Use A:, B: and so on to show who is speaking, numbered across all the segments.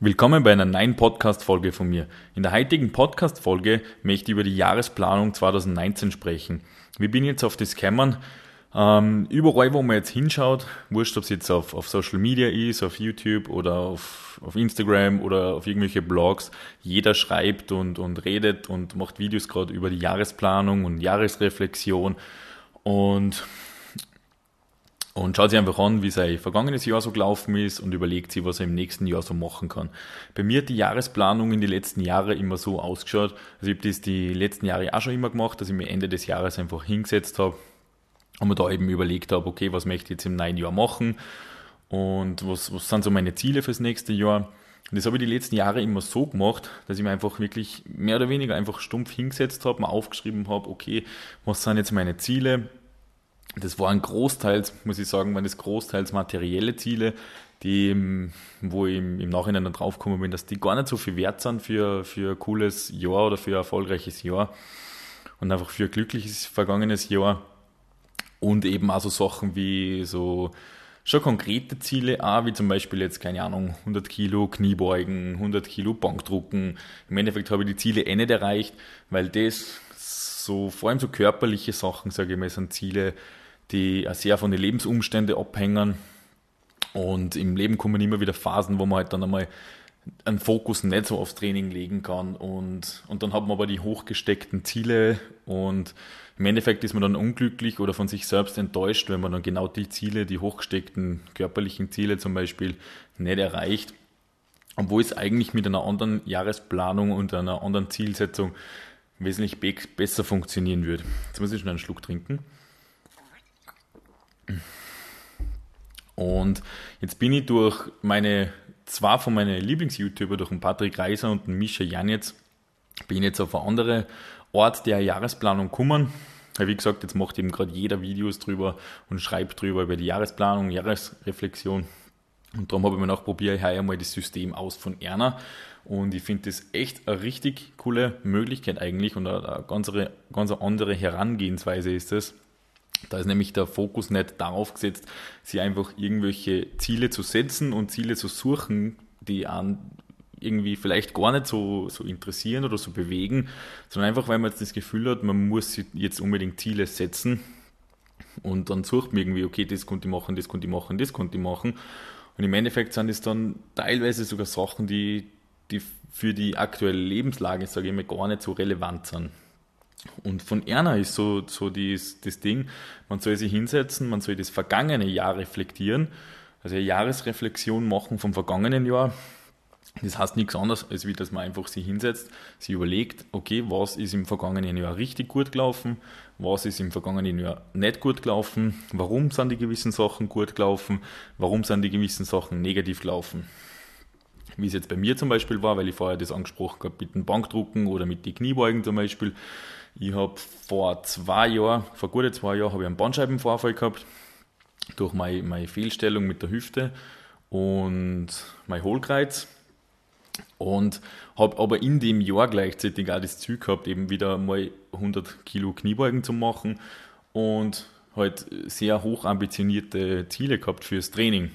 A: Willkommen bei einer neuen Podcast-Folge von mir. In der heutigen Podcast-Folge möchte ich über die Jahresplanung 2019 sprechen. Wie bin jetzt auf das gekommen? Ähm, überall, wo man jetzt hinschaut, wurscht, ob es jetzt auf, auf Social Media ist, auf YouTube oder auf, auf Instagram oder auf irgendwelche Blogs, jeder schreibt und, und redet und macht Videos gerade über die Jahresplanung und Jahresreflexion. Und und schaut sich einfach an, wie sein vergangenes Jahr so gelaufen ist und überlegt sich, was er im nächsten Jahr so machen kann. Bei mir hat die Jahresplanung in den letzten Jahren immer so ausgeschaut. Also ich habe das die letzten Jahre auch schon immer gemacht, dass ich mir Ende des Jahres einfach hingesetzt habe und mir da eben überlegt habe, okay, was möchte ich jetzt im neuen Jahr machen und was, was sind so meine Ziele fürs nächste Jahr. Und das habe ich die letzten Jahre immer so gemacht, dass ich mir einfach wirklich mehr oder weniger einfach stumpf hingesetzt habe, mal aufgeschrieben habe, okay, was sind jetzt meine Ziele, das waren großteils, muss ich sagen, waren das großteils materielle Ziele, die, wo ich im, Nachhinein dann draufgekommen bin, dass die gar nicht so viel wert sind für, für ein cooles Jahr oder für ein erfolgreiches Jahr und einfach für ein glückliches vergangenes Jahr und eben auch so Sachen wie so schon konkrete Ziele, auch wie zum Beispiel jetzt, keine Ahnung, 100 Kilo Kniebeugen, 100 Kilo Bankdrucken. Im Endeffekt habe ich die Ziele eh nicht erreicht, weil das so, vor allem so körperliche Sachen, sage ich mal, sind Ziele, die sehr von den Lebensumständen abhängen. Und im Leben kommen immer wieder Phasen, wo man halt dann einmal einen Fokus nicht so aufs Training legen kann. Und, und dann hat man aber die hochgesteckten Ziele und im Endeffekt ist man dann unglücklich oder von sich selbst enttäuscht, wenn man dann genau die Ziele, die hochgesteckten körperlichen Ziele zum Beispiel, nicht erreicht. Obwohl es eigentlich mit einer anderen Jahresplanung und einer anderen Zielsetzung wesentlich be besser funktionieren würde. Jetzt muss ich schon einen Schluck trinken. Und jetzt bin ich durch meine, zwei von meinen Lieblings-YouTuber, durch den Patrick Reiser und den Mischa Janetz, bin ich jetzt auf eine andere Ort der Jahresplanung gekommen. Wie gesagt, jetzt macht eben gerade jeder Videos drüber und schreibt drüber über die Jahresplanung, Jahresreflexion. Und darum habe ich mir auch probiert, heuer mal das System aus von Erna. Und ich finde das echt eine richtig coole Möglichkeit eigentlich und eine ganz, ganz andere Herangehensweise ist es. Da ist nämlich der Fokus nicht darauf gesetzt, sich einfach irgendwelche Ziele zu setzen und Ziele zu suchen, die an irgendwie vielleicht gar nicht so, so interessieren oder so bewegen, sondern einfach, weil man jetzt das Gefühl hat, man muss jetzt unbedingt Ziele setzen und dann sucht man irgendwie, okay, das konnte ich machen, das konnte ich machen, das konnte ich machen. Und im Endeffekt sind es dann teilweise sogar Sachen, die, die für die aktuelle Lebenslage, sage ich mal, gar nicht so relevant sind. Und von Erna ist so, so dies, das Ding, man soll sich hinsetzen, man soll das vergangene Jahr reflektieren, also eine Jahresreflexion machen vom vergangenen Jahr. Das heißt nichts anderes, als wie dass man einfach sich hinsetzt, sich überlegt, okay, was ist im vergangenen Jahr richtig gut gelaufen, was ist im vergangenen Jahr nicht gut gelaufen, warum sind die gewissen Sachen gut gelaufen, warum sind die gewissen Sachen negativ gelaufen wie es jetzt bei mir zum Beispiel war, weil ich vorher das angesprochen habe mit dem Bankdrucken oder mit den Kniebeugen zum Beispiel. Ich habe vor zwei Jahren, vor gute zwei Jahren, habe ich einen Bandscheibenvorfall gehabt durch meine, meine Fehlstellung mit der Hüfte und mein Hohlkreuz. Und habe aber in dem Jahr gleichzeitig auch das Ziel gehabt, eben wieder mal 100 Kilo Kniebeugen zu machen und halt sehr hoch ambitionierte Ziele gehabt fürs Training.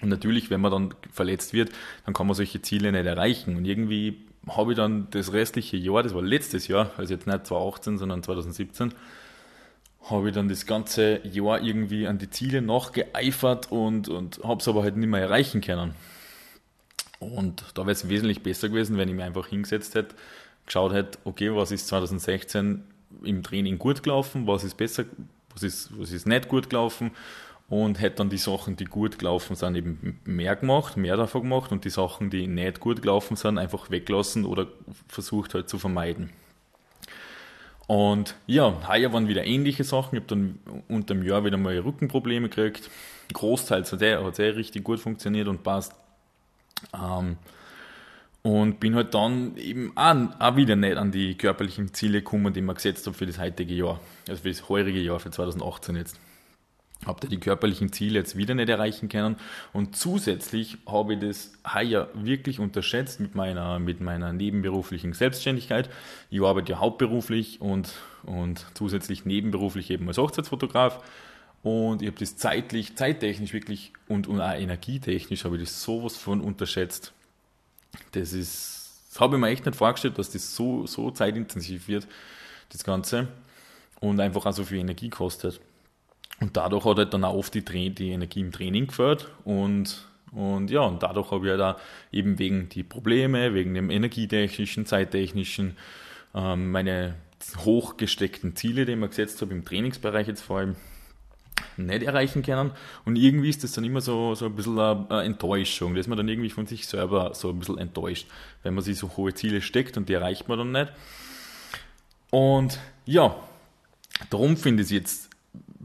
A: Und natürlich, wenn man dann verletzt wird, dann kann man solche Ziele nicht erreichen. Und irgendwie habe ich dann das restliche Jahr, das war letztes Jahr, also jetzt nicht 2018, sondern 2017, habe ich dann das ganze Jahr irgendwie an die Ziele nachgeeifert und, und habe es aber halt nicht mehr erreichen können. Und da wäre es wesentlich besser gewesen, wenn ich mir einfach hingesetzt hätte, geschaut hätte, okay, was ist 2016 im Training gut gelaufen, was ist besser, was ist, was ist nicht gut gelaufen und hätte dann die Sachen, die gut gelaufen sind, eben mehr gemacht, mehr davon gemacht und die Sachen, die nicht gut gelaufen sind, einfach weglassen oder versucht halt zu vermeiden. Und ja, heuer waren wieder ähnliche Sachen. Ich habe dann unter dem Jahr wieder mal Rückenprobleme gekriegt. Großteils hat er, er richtig gut funktioniert und passt. Ähm, und bin halt dann eben auch, auch, wieder nicht an die körperlichen Ziele gekommen, die ich mir gesetzt habe für das heutige Jahr. Also für das heurige Jahr, für 2018 jetzt habe die körperlichen Ziele jetzt wieder nicht erreichen können. Und zusätzlich habe ich das heuer wirklich unterschätzt mit meiner, mit meiner nebenberuflichen Selbstständigkeit. Ich arbeite ja hauptberuflich und, und zusätzlich nebenberuflich eben als Hochzeitsfotograf. Und ich habe das zeitlich, zeittechnisch wirklich und, und auch energietechnisch habe ich das sowas von unterschätzt. Das ist, das habe ich mir echt nicht vorgestellt, dass das so, so zeitintensiv wird, das Ganze, und einfach auch so viel Energie kostet. Und dadurch hat halt dann auch oft die, die Energie im Training gefällt und und ja, und dadurch habe ich ja da eben wegen die Probleme, wegen dem energietechnischen, zeittechnischen, ähm, meine hochgesteckten Ziele, die ich mir gesetzt habe, im Trainingsbereich jetzt vor allem, nicht erreichen können. Und irgendwie ist das dann immer so, so ein bisschen eine Enttäuschung. Da ist man dann irgendwie von sich selber so ein bisschen enttäuscht, wenn man sich so hohe Ziele steckt und die erreicht man dann nicht. Und ja, darum finde ich es jetzt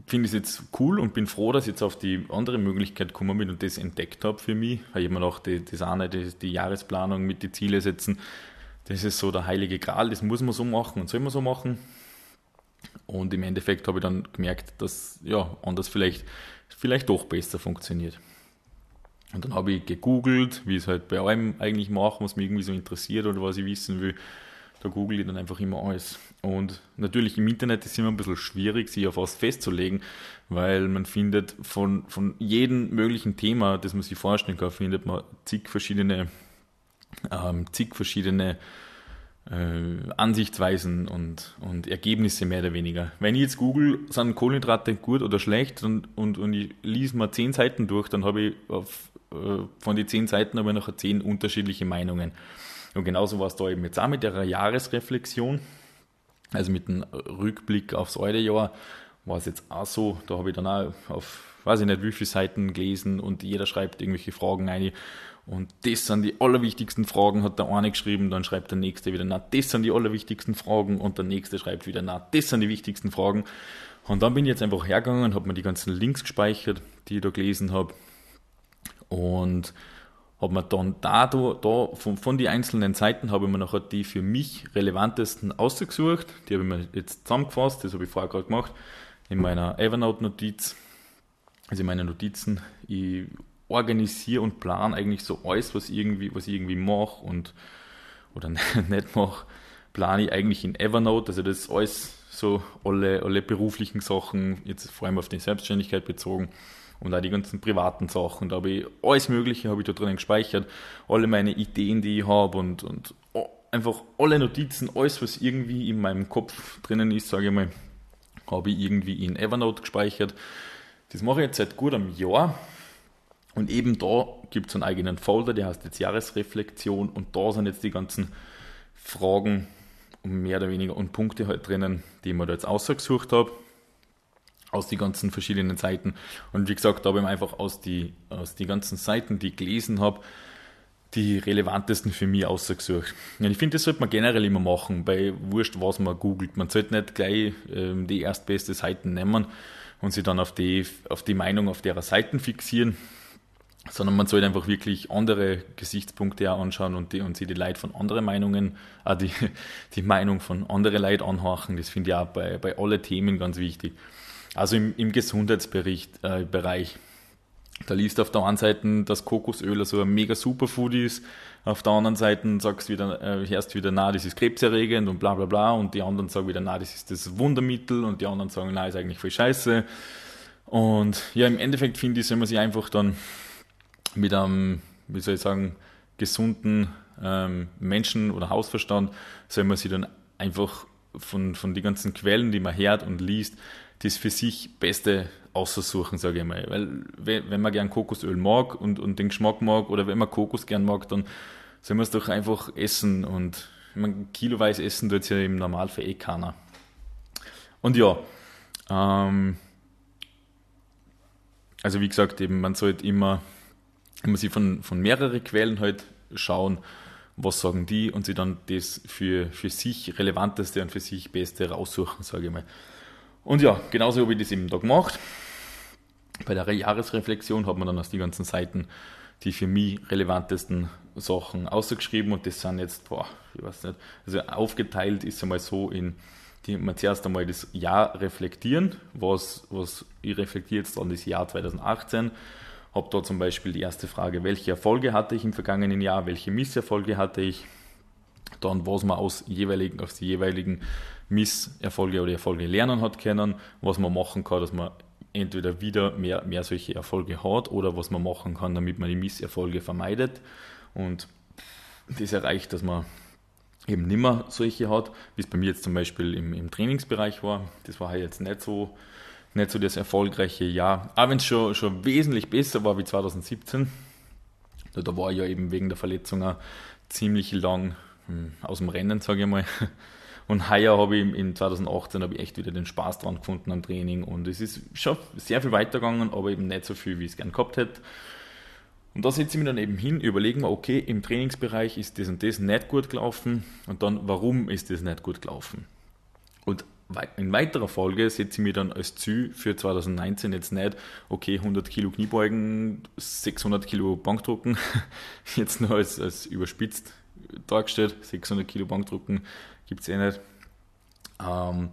A: finde es jetzt cool und bin froh, dass ich jetzt auf die andere Möglichkeit gekommen bin und das entdeckt habe für mich. Weil ich mir auch die, das eine, die, die Jahresplanung mit die Ziele setzen, das ist so der heilige Gral, das muss man so machen und soll man so machen. Und im Endeffekt habe ich dann gemerkt, dass ja, anders vielleicht, vielleicht doch besser funktioniert. Und dann habe ich gegoogelt, wie ich es halt bei allem eigentlich mache, was mich irgendwie so interessiert oder was ich wissen will. Da google ich dann einfach immer alles. Und natürlich im Internet ist es immer ein bisschen schwierig, sich auf was festzulegen, weil man findet von, von jedem möglichen Thema, das man sich vorstellen kann, findet man zig verschiedene, ähm, zig verschiedene äh, Ansichtsweisen und, und Ergebnisse mehr oder weniger. Wenn ich jetzt google, sind Kohlenhydrate gut oder schlecht und, und, und ich lese mal zehn Seiten durch, dann habe ich auf, äh, von den zehn Seiten aber noch zehn unterschiedliche Meinungen. Und genauso war es da eben jetzt auch mit der Jahresreflexion, also mit dem Rückblick aufs alte Jahr, war es jetzt auch so, da habe ich dann auch auf, weiß ich nicht, wie viele Seiten gelesen und jeder schreibt irgendwelche Fragen ein. Und das sind die allerwichtigsten Fragen, hat der eine geschrieben, dann schreibt der nächste wieder, na, das sind die allerwichtigsten Fragen und der nächste schreibt wieder, na, das sind die wichtigsten Fragen. Und dann bin ich jetzt einfach hergegangen, habe mir die ganzen Links gespeichert, die ich da gelesen habe und habe mir dann da, da, da von, von den einzelnen Seiten habe ich mir nachher die für mich relevantesten ausgesucht. Die habe ich mir jetzt zusammengefasst, das habe ich vorher gerade gemacht, in meiner Evernote-Notiz, also in meinen Notizen. Ich organisiere und plane eigentlich so alles, was, irgendwie, was ich irgendwie mache und oder nicht mache, plane ich eigentlich in Evernote. Also das ist alles so alle, alle beruflichen Sachen, jetzt vor allem auf die Selbstständigkeit bezogen und auch die ganzen privaten Sachen. Da habe ich alles Mögliche habe ich da drinnen gespeichert, alle meine Ideen, die ich habe und, und einfach alle Notizen, alles, was irgendwie in meinem Kopf drinnen ist, sage ich mal, habe ich irgendwie in Evernote gespeichert. Das mache ich jetzt seit gut einem Jahr. Und eben da gibt es einen eigenen Folder, der heißt jetzt Jahresreflexion und da sind jetzt die ganzen Fragen mehr oder weniger und Punkte halt drinnen, die mir da jetzt ausgesucht habe aus den ganzen verschiedenen Seiten. Und wie gesagt, da habe ich einfach aus die, aus die ganzen Seiten, die ich gelesen habe, die relevantesten für mich ausgesucht. Und ich finde, das sollte man generell immer machen, bei wurscht, was man googelt. Man sollte nicht gleich ähm, die erstbeste Seiten nehmen und sich dann auf die, auf die Meinung auf derer Seiten fixieren, sondern man sollte einfach wirklich andere Gesichtspunkte auch anschauen und, die, und sich die Leute von anderen Meinungen, auch die, die Meinung von anderen Leuten anhorchen. Das finde ich auch bei, bei allen Themen ganz wichtig. Also im, im Gesundheitsbereich, äh, da liest auf der einen Seite, dass Kokosöl so ein mega Superfood ist, auf der anderen Seite sagst wieder, äh, hörst wieder, na, das ist krebserregend und bla bla bla. Und die anderen sagen wieder, na, das ist das Wundermittel. Und die anderen sagen, na, ist eigentlich voll scheiße. Und ja, im Endeffekt finde ich, soll man sich einfach dann mit einem, wie soll ich sagen, gesunden ähm, Menschen- oder Hausverstand, soll man sich dann einfach von, von den ganzen Quellen, die man hört und liest, das für sich Beste aussuchen, sage ich mal. Weil wenn man gern Kokosöl mag und, und den Geschmack mag oder wenn man Kokos gern mag, dann soll man es doch einfach essen und ich meine, kiloweise essen tut es ja im Normalfall eh keiner. Und ja, ähm, also wie gesagt, eben, man sollte immer, immer sich von, von mehreren Quellen halt schauen, was sagen die und sie dann das für, für sich relevanteste und für sich beste raussuchen, sage ich mal. Und ja, genauso habe ich das eben da gemacht. Bei der Jahresreflexion hat man dann aus den ganzen Seiten die für mich relevantesten Sachen ausgeschrieben und das sind jetzt, boah, ich weiß nicht, also aufgeteilt ist einmal so in, die man zuerst einmal das Jahr reflektieren, was, was ich reflektiere jetzt an das Jahr 2018, habe da zum Beispiel die erste Frage, welche Erfolge hatte ich im vergangenen Jahr, welche Misserfolge hatte ich, dann was man aus, jeweiligen, aus den jeweiligen Misserfolge oder Erfolge lernen hat können, was man machen kann, dass man entweder wieder mehr, mehr solche Erfolge hat oder was man machen kann, damit man die Misserfolge vermeidet. Und das erreicht, dass man eben nimmer solche hat, wie es bei mir jetzt zum Beispiel im, im Trainingsbereich war. Das war halt jetzt nicht so, nicht so das erfolgreiche Jahr. Aber wenn es schon, schon wesentlich besser war wie 2017, da, war ich ja eben wegen der Verletzung auch ziemlich lang aus dem Rennen, sage ich mal. Und heuer habe ich in 2018 habe ich echt wieder den Spaß dran gefunden am Training und es ist schon sehr viel weitergegangen, aber eben nicht so viel, wie ich es gern gehabt hätte. Und da setze ich mich dann eben hin, überlegen wir, okay, im Trainingsbereich ist das und das nicht gut gelaufen und dann, warum ist das nicht gut gelaufen? Und in weiterer Folge setze ich mir dann als Ziel für 2019 jetzt nicht, okay, 100 Kilo Kniebeugen, 600 Kilo Bankdrucken, jetzt nur als, als überspitzt dargestellt, 600 Kilo Bankdrucken gibt es eh nicht. Ähm,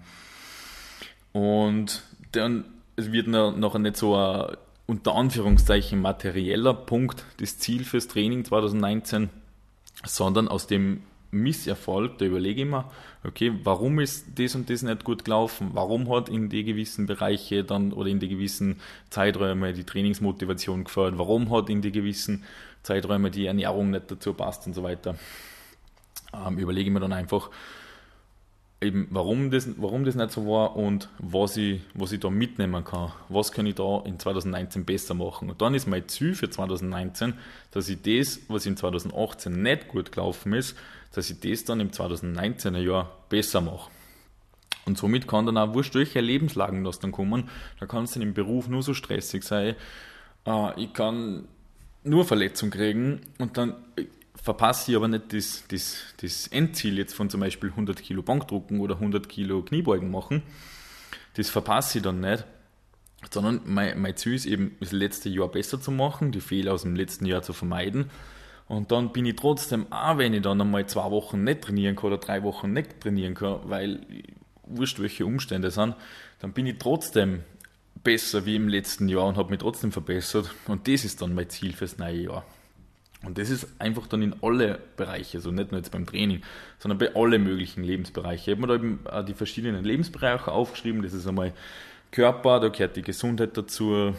A: und dann es wird nachher nicht so ein unter Anführungszeichen materieller Punkt das Ziel fürs Training 2019, sondern aus dem Misserfolg, da überlege ich mir, okay, warum ist das und das nicht gut gelaufen? Warum hat in die gewissen Bereiche dann oder in die gewissen Zeiträume die Trainingsmotivation gefördert? Warum hat in die gewissen Zeiträume die Ernährung nicht dazu passt und so weiter? Ähm, überlege ich mir dann einfach, eben warum das, warum das nicht so war und was ich, was ich da mitnehmen kann. Was kann ich da in 2019 besser machen? Und dann ist mein Ziel für 2019, dass ich das, was in 2018 nicht gut gelaufen ist, dass ich das dann im 2019er Jahr besser mache. Und somit kann dann auch wurscht welche Lebenslagen das dann kommen. Da kann es dann im Beruf nur so stressig sein. Äh, ich kann nur Verletzung kriegen und dann verpasse ich aber nicht das, das, das Endziel jetzt von zum Beispiel 100 Kilo Bankdrucken oder 100 Kilo Kniebeugen machen. Das verpasse ich dann nicht, sondern mein, mein Ziel ist eben, das letzte Jahr besser zu machen, die Fehler aus dem letzten Jahr zu vermeiden. Und dann bin ich trotzdem, auch wenn ich dann einmal zwei Wochen nicht trainieren kann oder drei Wochen nicht trainieren kann, weil wurscht welche Umstände sind, dann bin ich trotzdem besser wie im letzten Jahr und habe mich trotzdem verbessert. Und das ist dann mein Ziel fürs neue Jahr. Und das ist einfach dann in alle Bereiche, also nicht nur jetzt beim Training, sondern bei allen möglichen Lebensbereichen. Ich habe mir da eben die verschiedenen Lebensbereiche aufgeschrieben. Das ist einmal Körper, da gehört die Gesundheit dazu,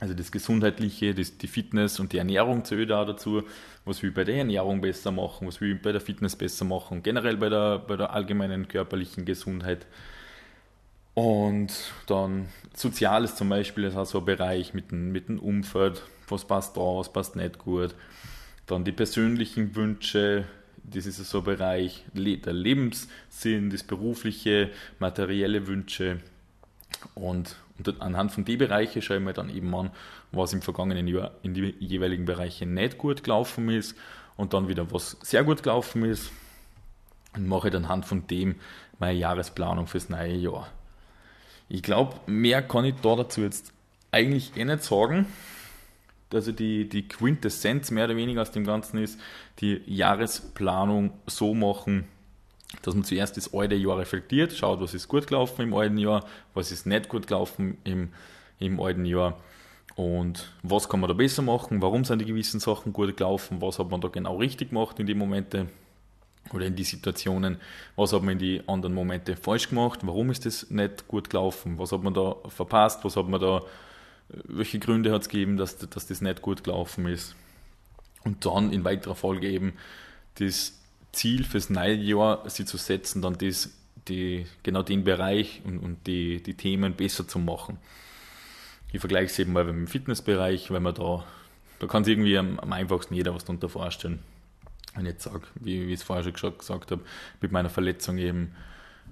A: also das Gesundheitliche, das, die Fitness und die Ernährung zählt auch dazu. Was will ich bei der Ernährung besser machen, was will ich bei der Fitness besser machen, generell bei der, bei der allgemeinen körperlichen Gesundheit. Und dann Soziales zum Beispiel, ist auch so ein Bereich mit dem, mit dem Umfeld, was passt da, was passt nicht gut. Dann die persönlichen Wünsche, das ist so ein Bereich, der Lebenssinn, das berufliche, materielle Wünsche. Und, und anhand von den Bereichen schaue ich mir dann eben an, was im vergangenen Jahr in die jeweiligen Bereiche nicht gut gelaufen ist und dann wieder, was sehr gut gelaufen ist. Und mache dann anhand von dem meine Jahresplanung fürs neue Jahr. Ich glaube, mehr kann ich da dazu jetzt eigentlich eh nicht sagen. Also die, die Quintessenz mehr oder weniger aus dem Ganzen ist, die Jahresplanung so machen, dass man zuerst das alte Jahr reflektiert, schaut, was ist gut gelaufen im alten Jahr, was ist nicht gut gelaufen im, im alten Jahr und was kann man da besser machen, warum sind die gewissen Sachen gut gelaufen, was hat man da genau richtig gemacht in die Momente oder in die Situationen, was hat man in die anderen Momente falsch gemacht, warum ist das nicht gut gelaufen, was hat man da verpasst, was hat man da welche Gründe hat es gegeben, dass, dass das nicht gut gelaufen ist. Und dann in weiterer Folge eben das Ziel fürs neue Jahr, sie zu setzen, dann das, die, genau den Bereich und, und die, die Themen besser zu machen. Ich vergleiche es eben mal mit dem Fitnessbereich, weil man da, da kann sich irgendwie am, am einfachsten jeder was darunter vorstellen. Wenn ich jetzt sage, wie, wie ich es vorher schon gesagt habe, mit meiner Verletzung eben,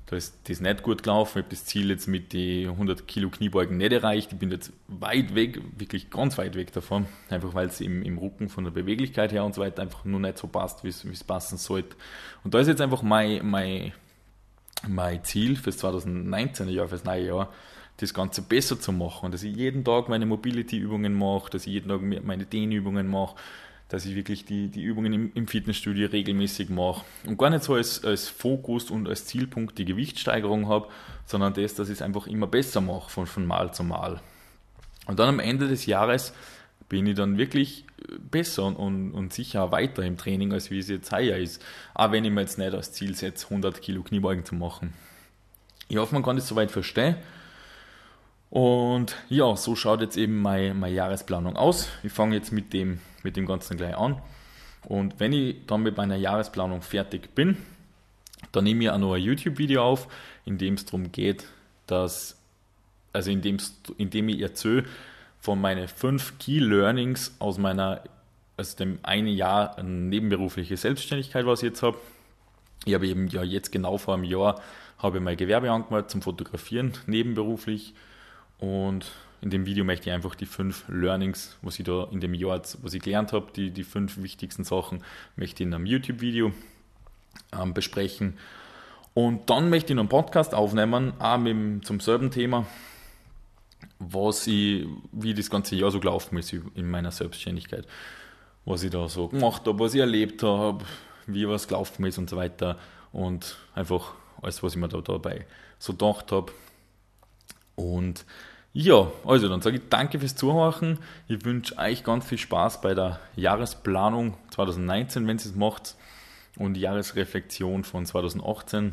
A: da ist das nicht gut gelaufen. Ich habe das Ziel jetzt mit den 100 Kilo Kniebeugen nicht erreicht. Ich bin jetzt weit weg, wirklich ganz weit weg davon. Einfach weil es im, im Rücken von der Beweglichkeit her und so weiter einfach nur nicht so passt, wie es passen sollte. Und da ist jetzt einfach mein, mein, mein Ziel fürs 2019er Jahr, fürs neue Jahr, das Ganze besser zu machen. Dass ich jeden Tag meine Mobility-Übungen mache, dass ich jeden Tag meine Dehnübungen mache dass ich wirklich die, die Übungen im, im Fitnessstudio regelmäßig mache und gar nicht so als, als Fokus und als Zielpunkt die Gewichtssteigerung habe, sondern das, dass ich es einfach immer besser mache von, von Mal zu Mal. Und dann am Ende des Jahres bin ich dann wirklich besser und, und, und sicher weiter im Training, als wie es jetzt heuer ist. Auch wenn ich mir jetzt nicht als Ziel setze, 100 Kilo Kniebeugen zu machen. Ich hoffe, man kann das soweit verstehen. Und ja, so schaut jetzt eben meine, meine Jahresplanung aus. Ich fange jetzt mit dem, mit dem Ganzen gleich an. Und wenn ich dann mit meiner Jahresplanung fertig bin, dann nehme ich auch noch ein YouTube-Video auf, in dem es darum geht, dass, also in dem, in dem ich erzähle von meinen fünf Key Learnings aus meiner, aus dem einen Jahr nebenberufliche Selbstständigkeit, was ich jetzt habe. Ich habe eben ja jetzt genau vor einem Jahr habe ich mein Gewerbe angemeldet zum Fotografieren nebenberuflich und in dem Video möchte ich einfach die fünf Learnings, was ich da in dem Jahr, was ich gelernt habe, die, die fünf wichtigsten Sachen, möchte ich in einem YouTube-Video ähm, besprechen. Und dann möchte ich noch einen Podcast aufnehmen, auch mit, zum selben Thema, was ich, wie das ganze Jahr so gelaufen ist in meiner Selbstständigkeit. Was ich da so gemacht habe, was ich erlebt habe, wie was gelaufen ist und so weiter. Und einfach alles, was ich mir da dabei so gedacht habe. Und ja, also dann sage ich danke fürs Zuhören. Ich wünsche euch ganz viel Spaß bei der Jahresplanung 2019, wenn ihr es macht, und die Jahresreflexion von 2018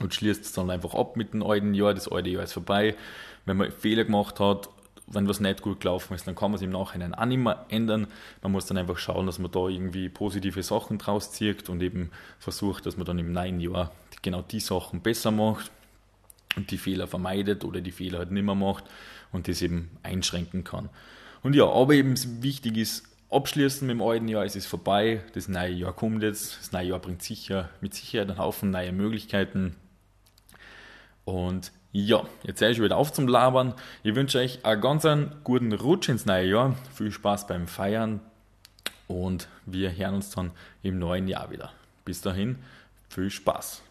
A: und schließt es dann einfach ab mit dem alten Jahr. Das alte Jahr ist vorbei. Wenn man Fehler gemacht hat, wenn was nicht gut gelaufen ist, dann kann man es im Nachhinein auch nicht mehr ändern. Man muss dann einfach schauen, dass man da irgendwie positive Sachen draus zieht und eben versucht, dass man dann im neuen Jahr genau die Sachen besser macht und die Fehler vermeidet oder die Fehler halt nicht mehr macht und das eben einschränken kann. Und ja, aber eben wichtig ist, abschließen mit dem alten Jahr, es ist vorbei, das neue Jahr kommt jetzt, das neue Jahr bringt sicher mit Sicherheit einen Haufen neue Möglichkeiten. Und ja, jetzt seid ich wieder auf zum Labern. Ich wünsche euch einen ganz einen guten Rutsch ins neue Jahr, viel Spaß beim Feiern und wir hören uns dann im neuen Jahr wieder. Bis dahin, viel Spaß.